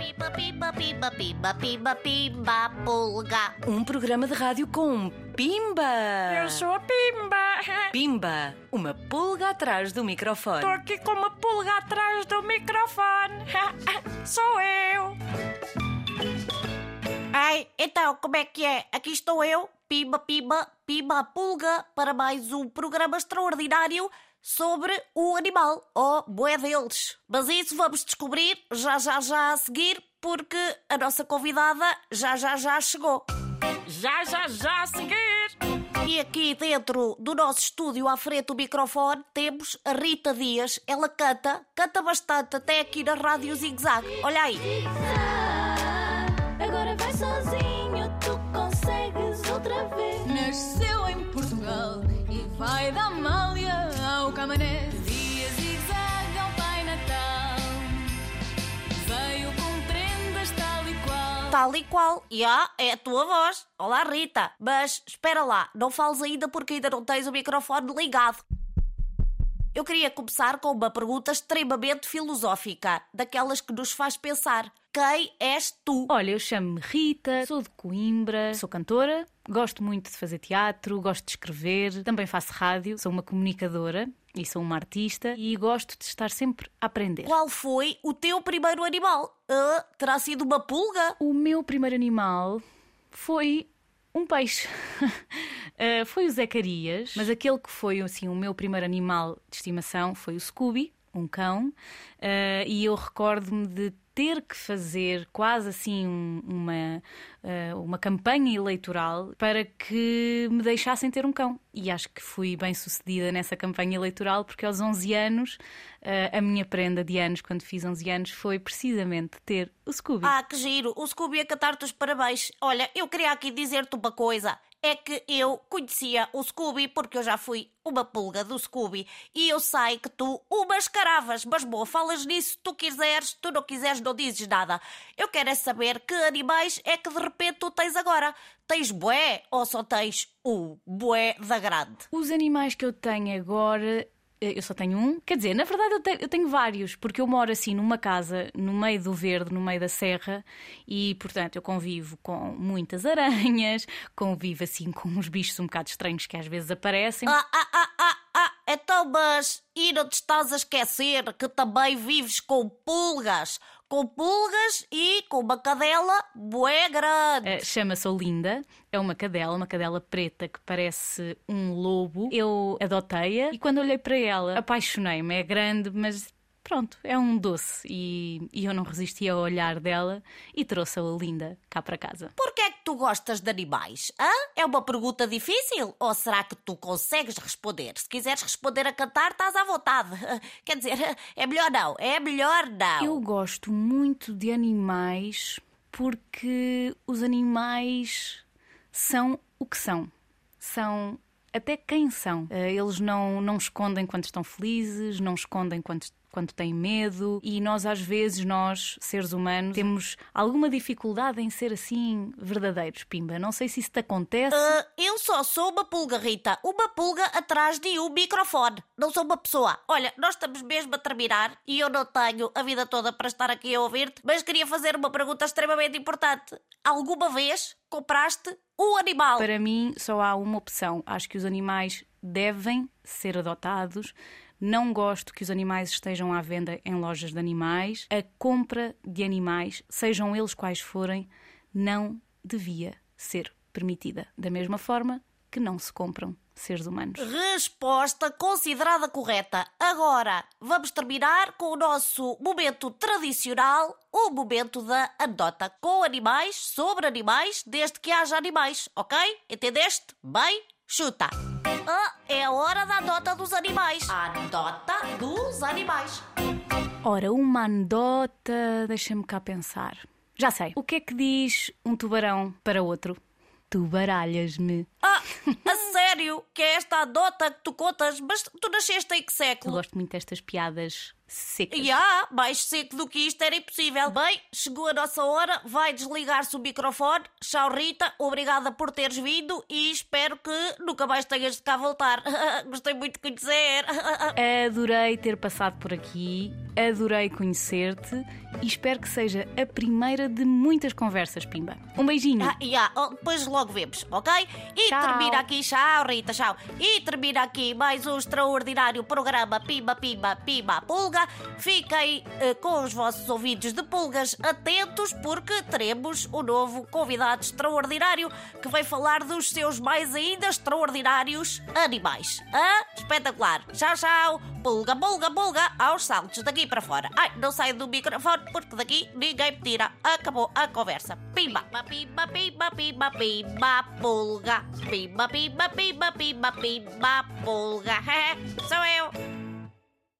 Piba, piba, piba, piba, piba, piba, pulga. Um programa de rádio com Pimba! Eu sou a Pimba. Pimba, uma pulga atrás do microfone. Estou aqui com uma pulga atrás do microfone. Sou eu. Ai, então, como é que é? Aqui estou eu, Pimba, Pimba, Pimba, pulga, para mais um programa extraordinário sobre o animal, ou bué deles. Mas isso vamos descobrir já, já, já a seguir, porque a nossa convidada já, já, já chegou. Já, já, já a seguir. E aqui dentro do nosso estúdio, à frente do microfone, temos a Rita Dias. Ela canta, canta bastante, até aqui na Rádio Zig Zag. Olha aí. Agora vai sozinho, tu consegues outra vez. Nasceu em Portugal e vai da Amália ao Camané. Via zig-zag ao Pai Natal. Veio com prendas tal e qual. Tal e qual. E ah, é a tua voz. Olá, Rita. Mas espera lá, não fales ainda porque ainda não tens o microfone ligado. Eu queria começar com uma pergunta extremamente filosófica, daquelas que nos faz pensar. Quem és tu? Olha, eu chamo-me Rita, sou de Coimbra, sou cantora, gosto muito de fazer teatro, gosto de escrever, também faço rádio, sou uma comunicadora e sou uma artista e gosto de estar sempre a aprender. Qual foi o teu primeiro animal? Ah, terá sido uma pulga? O meu primeiro animal foi um peixe. Uh, foi o Zacarias, mas aquele que foi assim o meu primeiro animal de estimação foi o Scooby, um cão, uh, e eu recordo-me de ter que fazer quase assim um- uma, uh, uma campanha eleitoral para que me deixassem ter um cão. E acho que fui bem sucedida nessa campanha eleitoral, porque aos 11 anos, uh, a minha prenda de anos, quando fiz 11 anos, foi precisamente ter o Scooby. Ah, que giro! O Scooby a cantar-te os parabéns. Olha, eu queria aqui dizer-te uma coisa. É que eu conhecia o Scooby porque eu já fui uma pulga do Scooby e eu sei que tu o mascaravas. Mas boa, falas nisso, tu quiseres, tu não quiseres, não dizes nada. Eu quero é saber que animais é que de repente tu tens agora. Tens bué ou só tens o bué da grande? Os animais que eu tenho agora, eu só tenho um. Quer dizer, na verdade eu tenho, eu tenho vários, porque eu moro assim numa casa no meio do verde, no meio da serra, e portanto eu convivo com muitas aranhas, convivo assim com uns bichos um bocado estranhos que às vezes aparecem. Ah, ah, ah, ah, ah, então, mas e não te estás a esquecer que também vives com pulgas? Com pulgas e com uma cadela bué grande. Eh, Chama-se Olinda, é uma cadela, uma cadela preta que parece um lobo. Eu adotei-a e quando olhei para ela apaixonei-me. É grande, mas pronto, é um doce. E, e eu não resisti ao olhar dela e trouxe a Olinda cá para casa. Porquê é que tu gostas de animais? Hã? É uma pergunta difícil? Ou será que tu consegues responder? Se quiseres responder a cantar, estás à vontade. Quer dizer, é melhor não. É melhor não. Eu gosto muito de animais porque os animais são o que são. São até quem são. Eh, Eles não, não escondem quando estão felizes, não escondem quando, quando têm medo e nós, às vezes, nós, seres humanos, temos alguma dificuldade em ser assim verdadeiros, Pimba. Não sei se isso te acontece. Ah, eu só sou uma pulga, Rita. Uma pulga atrás de um microfone. Não sou uma pessoa. Olha, nós estamos mesmo a terminar e eu não tenho a vida toda para estar aqui a ouvir-te, mas queria fazer uma pergunta extremamente importante. Alguma vez compraste um animal? Para mim, só há uma opção. Acho que os animais devem ser adotados. Não gosto que os animais estejam à venda em lojas de animais. A compra de animais, sejam eles quais forem, não devia ser permitida. Da mesma forma que não se compram seres humanos. Resposta considerada correta. Agora vamos terminar com o nosso momento tradicional, o momento da anedota. Com animais, sobre animais, desde que haja animais, ok? Entendeste? Bem, chuta. Ah, é a hora da anedota dos animais. A anedota dos animais. Ora, uma anedota, deixa-me cá pensar. Já sei. O que é que diz um tubarão para outro? Tu baralhas-me. Ah, a sério? Que é esta anedota que tu contas? Mas tu nasceste em que Eu século? gosto muito destas piadas secas. E há, mais seco do que isto era impossível. Bem, chegou a nossa hora, vai desligar-se o microfone. Tchau, Rita, obrigada por teres vindo e espero que nunca mais tenhas de cá voltar. Gostei muito de conhecer. Adorei ter passado por aqui. Adorei conhecer-te e espero que seja a primeira de muitas conversas, Pimba. Um beijinho. Ah, yeah, oh, depois logo vemos, ok? E Tchau. termina aqui, tchau, Rita, tchau. E termina aqui mais um extraordinário programa Pimba, Pimba, Pimba, Pulga. Fiquem eh, com os vossos ouvidos de pulgas atentos, porque teremos um novo convidado extraordinário que vai falar dos seus mais ainda extraordinários animais. Hã? Espetacular. Tchau, tchau. Pulga, pulga, pulga, aos saltos daqui para fora. Ai, não saio do microfone porque daqui ninguém me tira. Acabou a conversa. Pimba, pimba, pimba, pimba, pimba, pulga. Pimba, pimba, pimba, pimba, pimba, pulga. Sou eu.